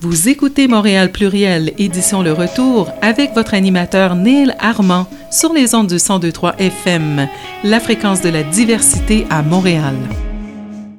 Vous écoutez Montréal Pluriel, édition Le Retour, avec votre animateur Neil Armand sur les ondes du 1023 FM, la fréquence de la diversité à Montréal.